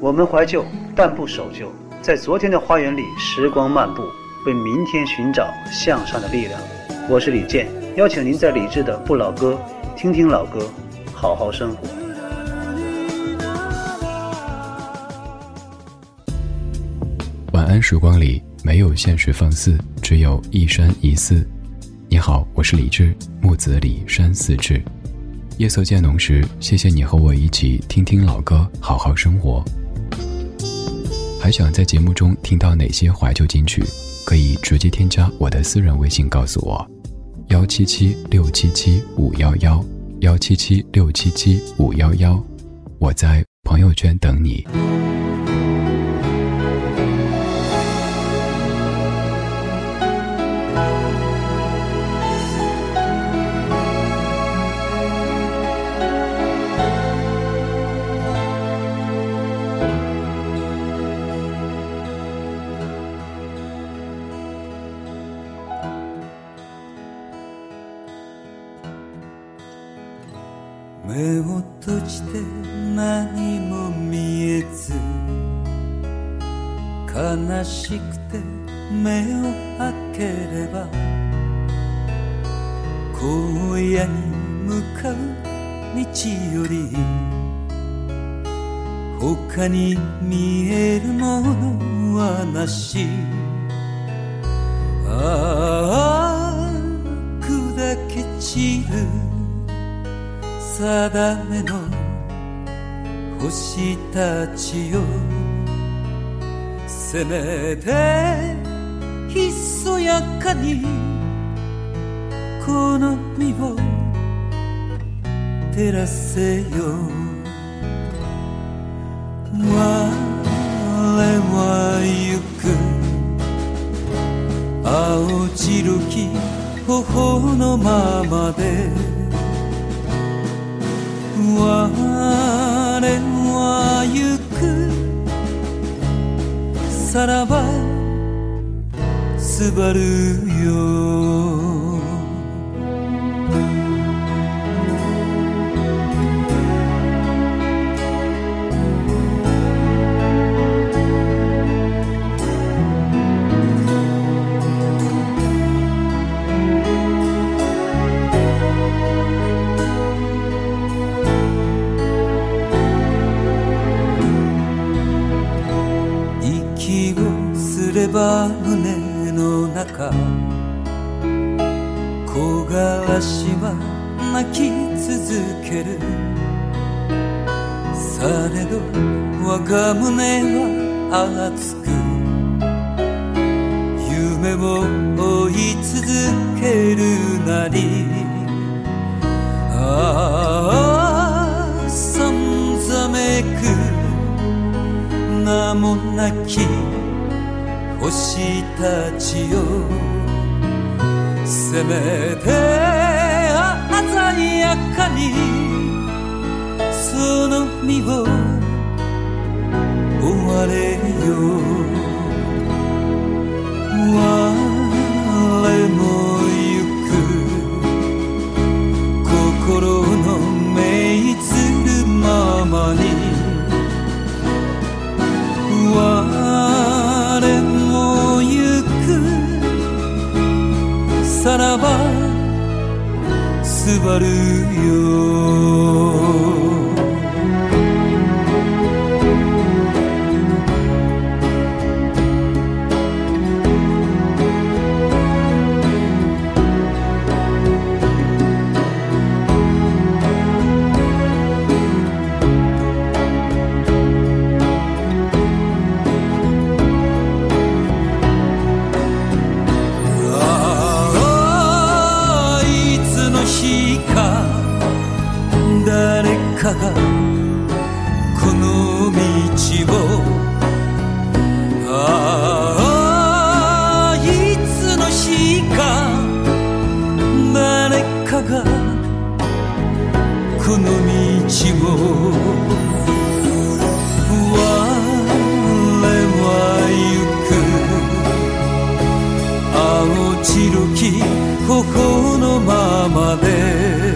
我们怀旧，但不守旧，在昨天的花园里，时光漫步，为明天寻找向上的力量。我是李健，邀请您在理智的不老歌，听听老歌，好好生活。晚安，时光里没有现实放肆，只有一山一寺。你好，我是李志，木子李山寺志。夜色渐浓时，谢谢你和我一起听听老歌，好好生活。还想在节目中听到哪些怀旧金曲？可以直接添加我的私人微信告诉我：幺七七六七七五幺幺，幺七七六七七五幺幺。我在朋友圈等你。のはなしああ砕け散る。定めの星たちよせめてひそやかにこの身を照らせよ。我は行く。青白き頬のままで。我は行く。さらばすばるよば胸の中。木枯らしは泣き続ける。されど我が胸は熱く。夢を追い続けるなり。ああさんざめく。名もなき私たちを。せめて鮮やかに。その身を追われよう。すばるよこの道を。白きここのままで」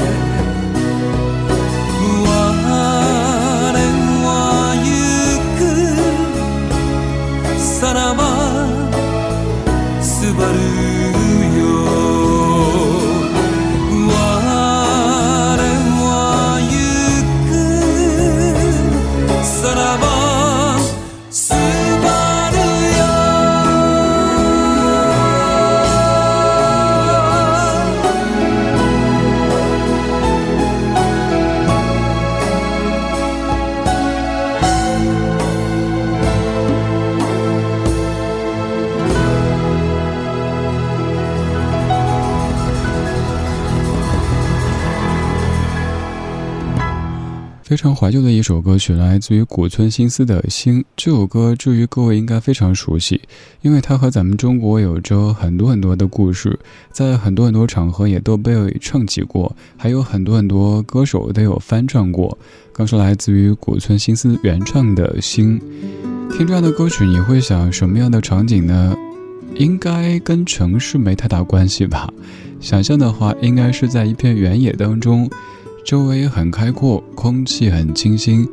非常怀旧的一首歌曲，来自于古村新司的《星》。这首歌，至于各位应该非常熟悉，因为它和咱们中国有着很多很多的故事，在很多很多场合也都被唱起过，还有很多很多歌手都有翻唱过。刚是来自于古村新司原唱的《星》。听这样的歌曲，你会想什么样的场景呢？应该跟城市没太大关系吧？想象的话，应该是在一片原野当中。周围很开阔，空气很清新，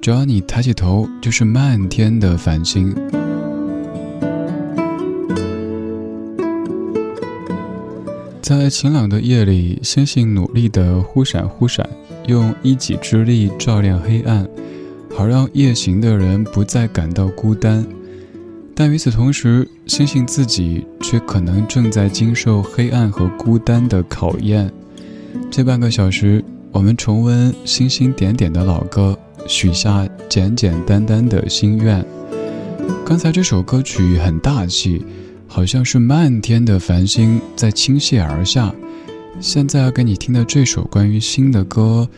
只要你抬起头，就是漫天的繁星。在晴朗的夜里，星星努力的忽闪忽闪，用一己之力照亮黑暗，好让夜行的人不再感到孤单。但与此同时，星星自己却可能正在经受黑暗和孤单的考验。这半个小时，我们重温星星点点的老歌，许下简简单单的心愿。刚才这首歌曲很大气，好像是漫天的繁星在倾泻而下。现在要给你听的这首关于星的歌，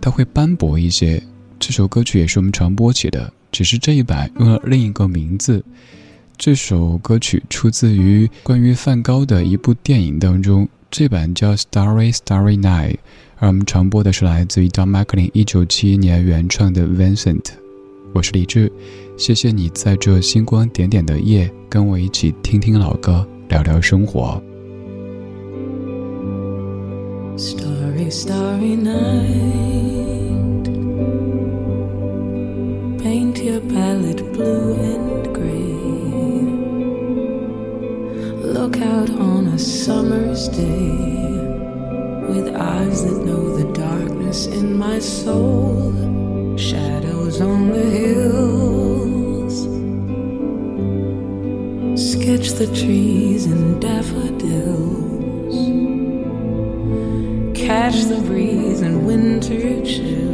它会斑驳一些。这首歌曲也是我们传播起的，只是这一版用了另一个名字。这首歌曲出自于关于梵高的一部电影当中。这版叫《Starry Starry Night》，而我们传播的是来自于 Don McLean 一九七一年原创的《Vincent》。我是李志，谢谢你在这星光点点的夜跟我一起听听老歌，聊聊生活。Starry Starry Night, paint your palette blue and look out on a summer's day with eyes that know the darkness in my soul, shadows on the hills. Sketch the trees and daffodils, catch the breeze and winter chills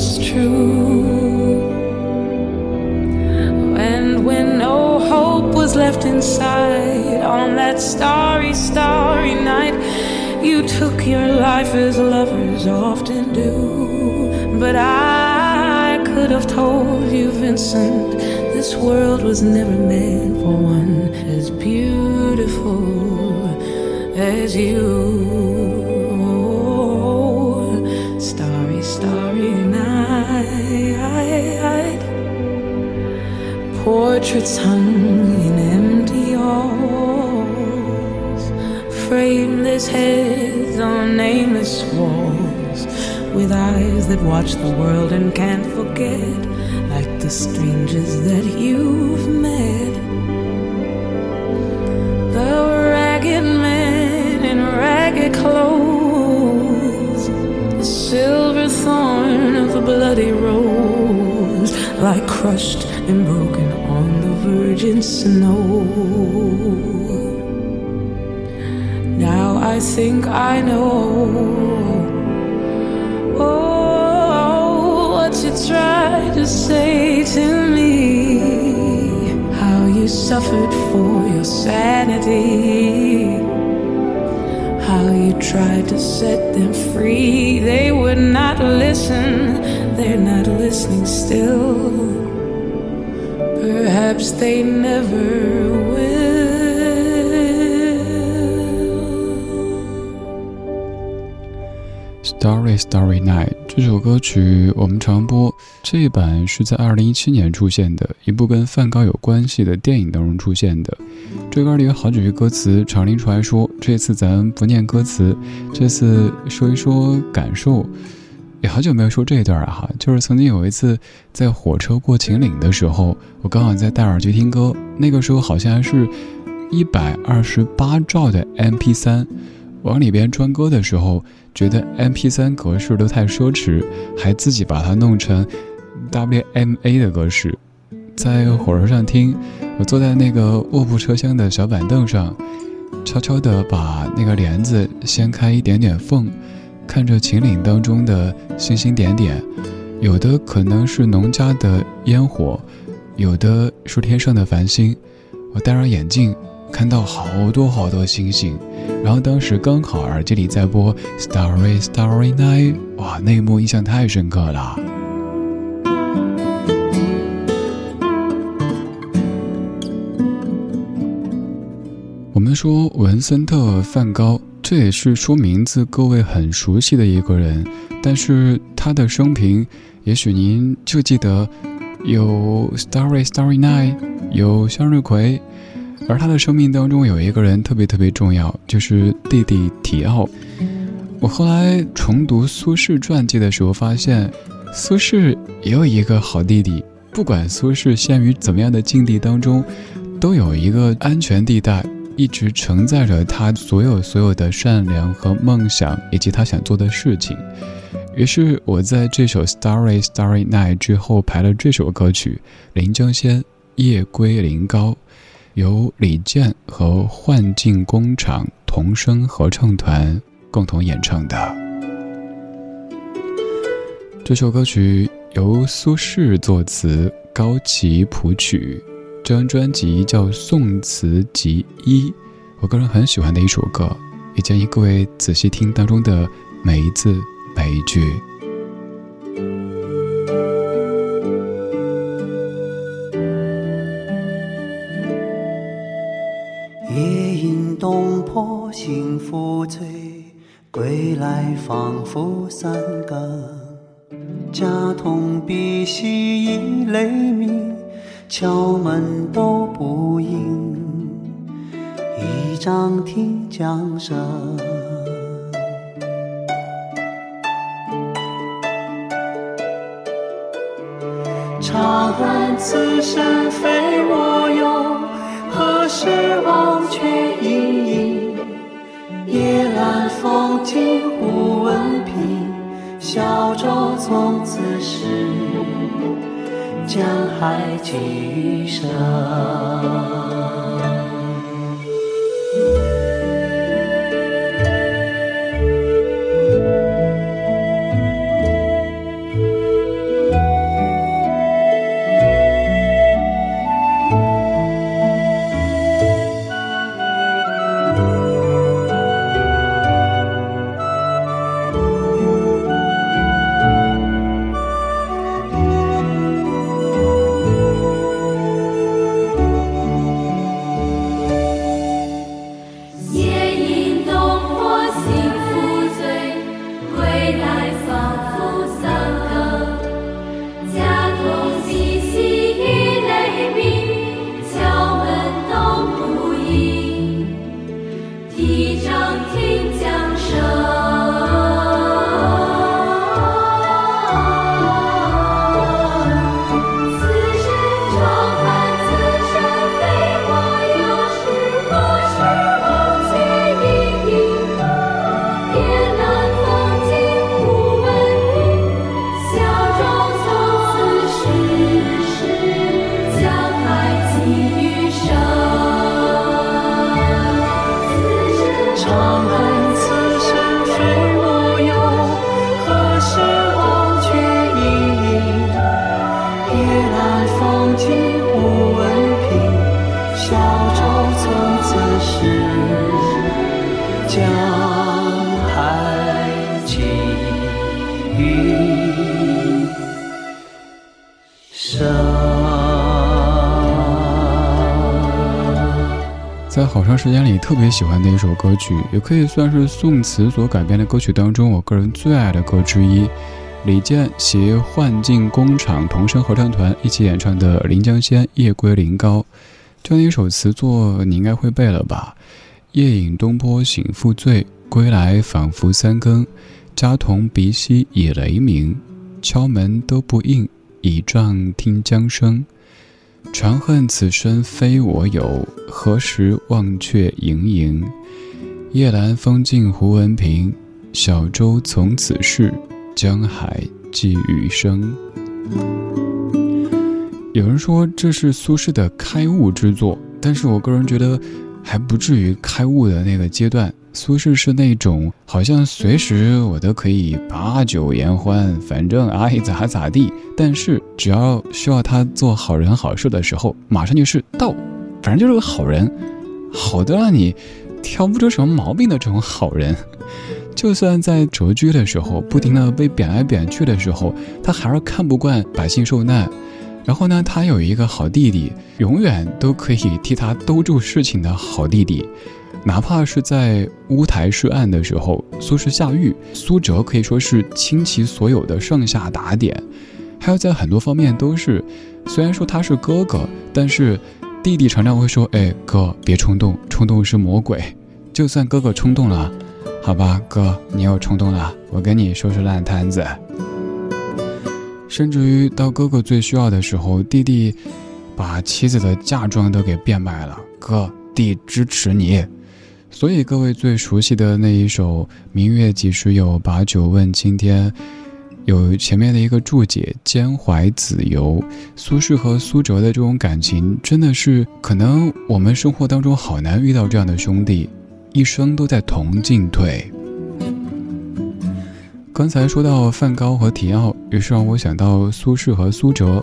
was true. And when no hope was left inside on that starry, starry night, you took your life as lovers often do. But I could have told you, Vincent, this world was never meant for one as beautiful as you. portraits hung in empty halls, frameless heads on nameless walls, with eyes that watch the world and can't forget, like the strangers that you've met. The ragged man in ragged clothes, the silver thorn of a bloody rose, like crushed and broken virgin snow. Now I think I know. Oh, what you tried to say to me, how you suffered for your sanity, how you tried to set them free. They would not listen, they're not listening still. Stay never will story Story Night 这首歌曲我们常播，这一版是在二零一七年出现的一部跟梵高有关系的电影当中出现的。这歌里有好几句歌词，常拎出来说。这次咱不念歌词，这次说一说感受。也好久没有说这一段了哈，就是曾经有一次在火车过秦岭的时候，我刚好在戴耳机听歌，那个时候好像还是一百二十八兆的 MP 三。往里边装歌的时候，觉得 M P 三格式都太奢侈，还自己把它弄成 W M A 的格式。在火车上听，我坐在那个卧铺车厢的小板凳上，悄悄地把那个帘子掀开一点点缝，看着秦岭当中的星星点点，有的可能是农家的烟火，有的是天上的繁星。我戴上眼镜。看到好多好多星星，然后当时刚好耳机里在播《Starry Starry Night》，哇，那一幕印象太深刻了。我们说文森特·梵高，这也是说名字各位很熟悉的一个人，但是他的生平，也许您就记得有《Starry Starry Night》，有向日葵。而他的生命当中有一个人特别特别重要，就是弟弟提奥。我后来重读苏轼传记的时候发现，苏轼也有一个好弟弟。不管苏轼陷于怎么样的境地当中，都有一个安全地带，一直承载着他所有所有的善良和梦想，以及他想做的事情。于是我在这首《Starry Starry Night》之后排了这首歌曲《临江仙·夜归临高》。由李健和幻境工厂童声合唱团共同演唱的这首歌曲，由苏轼作词，高崎谱曲。这张专辑叫《宋词集一》，我个人很喜欢的一首歌，也建议各位仔细听当中的每一字每一句。夜饮东坡醒复醉，归来仿佛三更。家童鼻息已雷鸣，敲门都不应。一张听江声，长恨此生非我有，何时忘却营营。夜阑风静忽闻平，小舟从此逝，江海寄余生。在好长时间里特别喜欢的一首歌曲，也可以算是宋词所改编的歌曲当中我个人最爱的歌之一。李健携幻境工厂童声合唱团一起演唱的《临江仙·夜归临皋》，这样一首词作你应该会背了吧？夜饮东坡醒复醉，归来仿佛三更。家童鼻息已雷鸣，敲门都不应，倚杖听江声。长恨此身非我有，何时忘却营营？夜阑风静胡文平，小舟从此逝。江海寄余生。有人说这是苏轼的开悟之作，但是我个人觉得还不至于开悟的那个阶段。苏轼是那种好像随时我都可以把酒言欢，反正爱咋咋地。但是只要需要他做好人好事的时候，马上就是到，反正就是个好人，好的让你挑不出什么毛病的这种好人。就算在谪居的时候，不停的被贬来贬去的时候，他还是看不惯百姓受难。然后呢，他有一个好弟弟，永远都可以替他兜住事情的好弟弟。哪怕是在乌台诗案的时候，苏轼下狱，苏辙可以说是倾其所有的上下打点。还有在很多方面都是，虽然说他是哥哥，但是弟弟常常会说：“哎，哥，别冲动，冲动是魔鬼。”就算哥哥冲动了。好吧，哥，你又冲动了，我跟你收拾烂摊子。甚至于到哥哥最需要的时候，弟弟把妻子的嫁妆都给变卖了。哥，弟支持你。所以各位最熟悉的那一首“明月几时有，把酒问青天”，有前面的一个注解“兼怀子由”。苏轼和苏辙的这种感情，真的是可能我们生活当中好难遇到这样的兄弟。一生都在同进退。刚才说到梵高和提奥，于是让我想到苏轼和苏辙。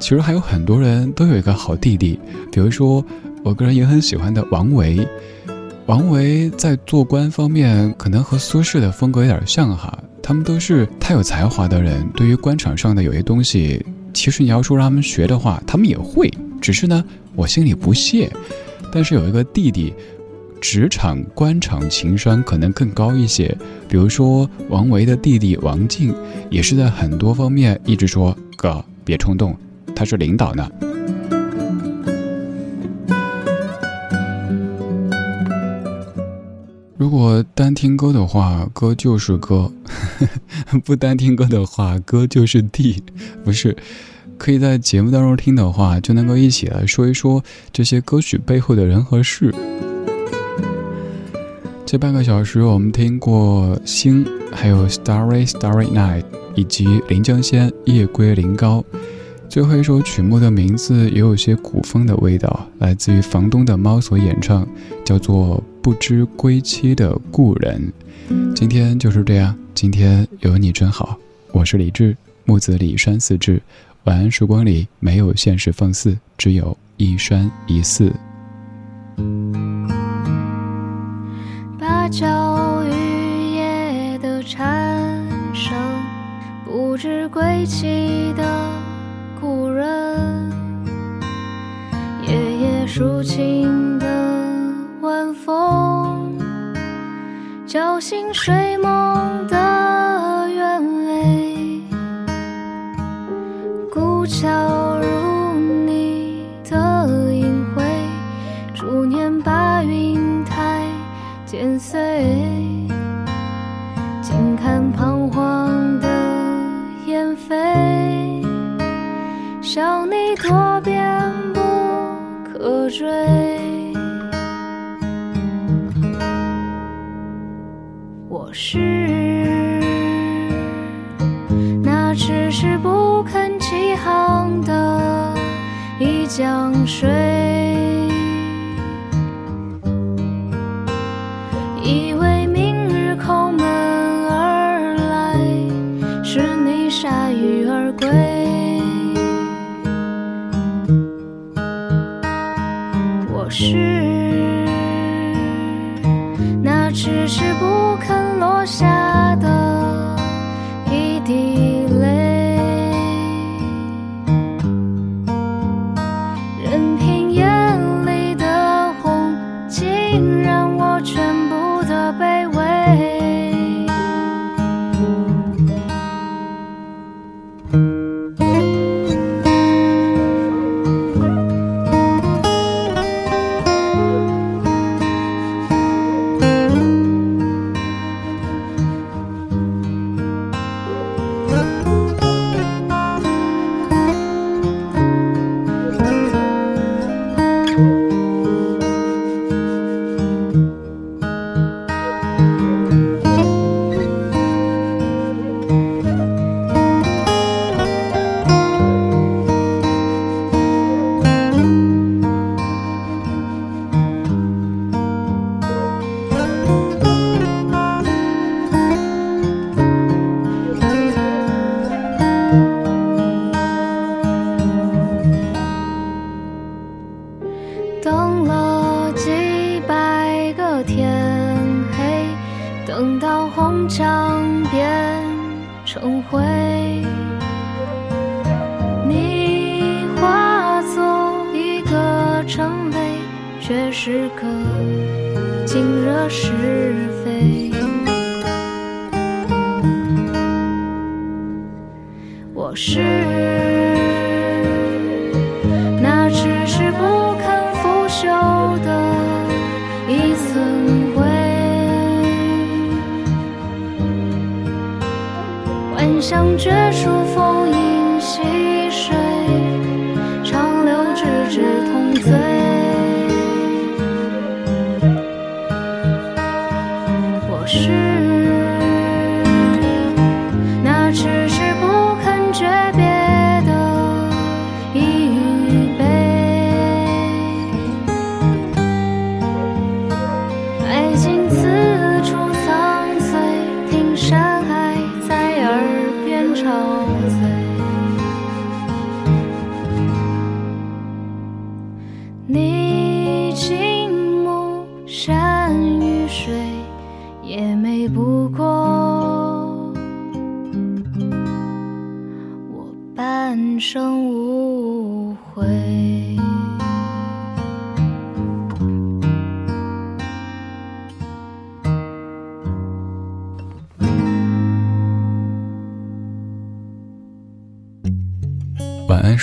其实还有很多人都有一个好弟弟，比如说我个人也很喜欢的王维。王维在做官方面可能和苏轼的风格有点像哈，他们都是太有才华的人。对于官场上的有些东西，其实你要说让他们学的话，他们也会，只是呢，我心里不屑。但是有一个弟弟。职场、官场情商可能更高一些。比如说，王维的弟弟王静，也是在很多方面一直说：“哥，别冲动，他是领导呢。”如果单听歌的话，歌就是歌；不单听歌的话，歌就是地。不是，可以在节目当中听的话，就能够一起来说一说这些歌曲背后的人和事。这半个小时，我们听过《星》，还有《Starry Starry Night》，以及《临江仙·夜归临高》。最后一首曲目的名字也有些古风的味道，来自于房东的猫所演唱，叫做《不知归期的故人》。今天就是这样，今天有你真好。我是李志，木子李山四志。晚安时光里没有现实放肆，只有一山一寺。芭蕉雨夜的蝉声，不知归期的故人，夜夜抒情的晚风，叫醒睡梦。归。却时刻惊惹是非。我是那迟迟不肯腐朽的一寸灰，幻想绝处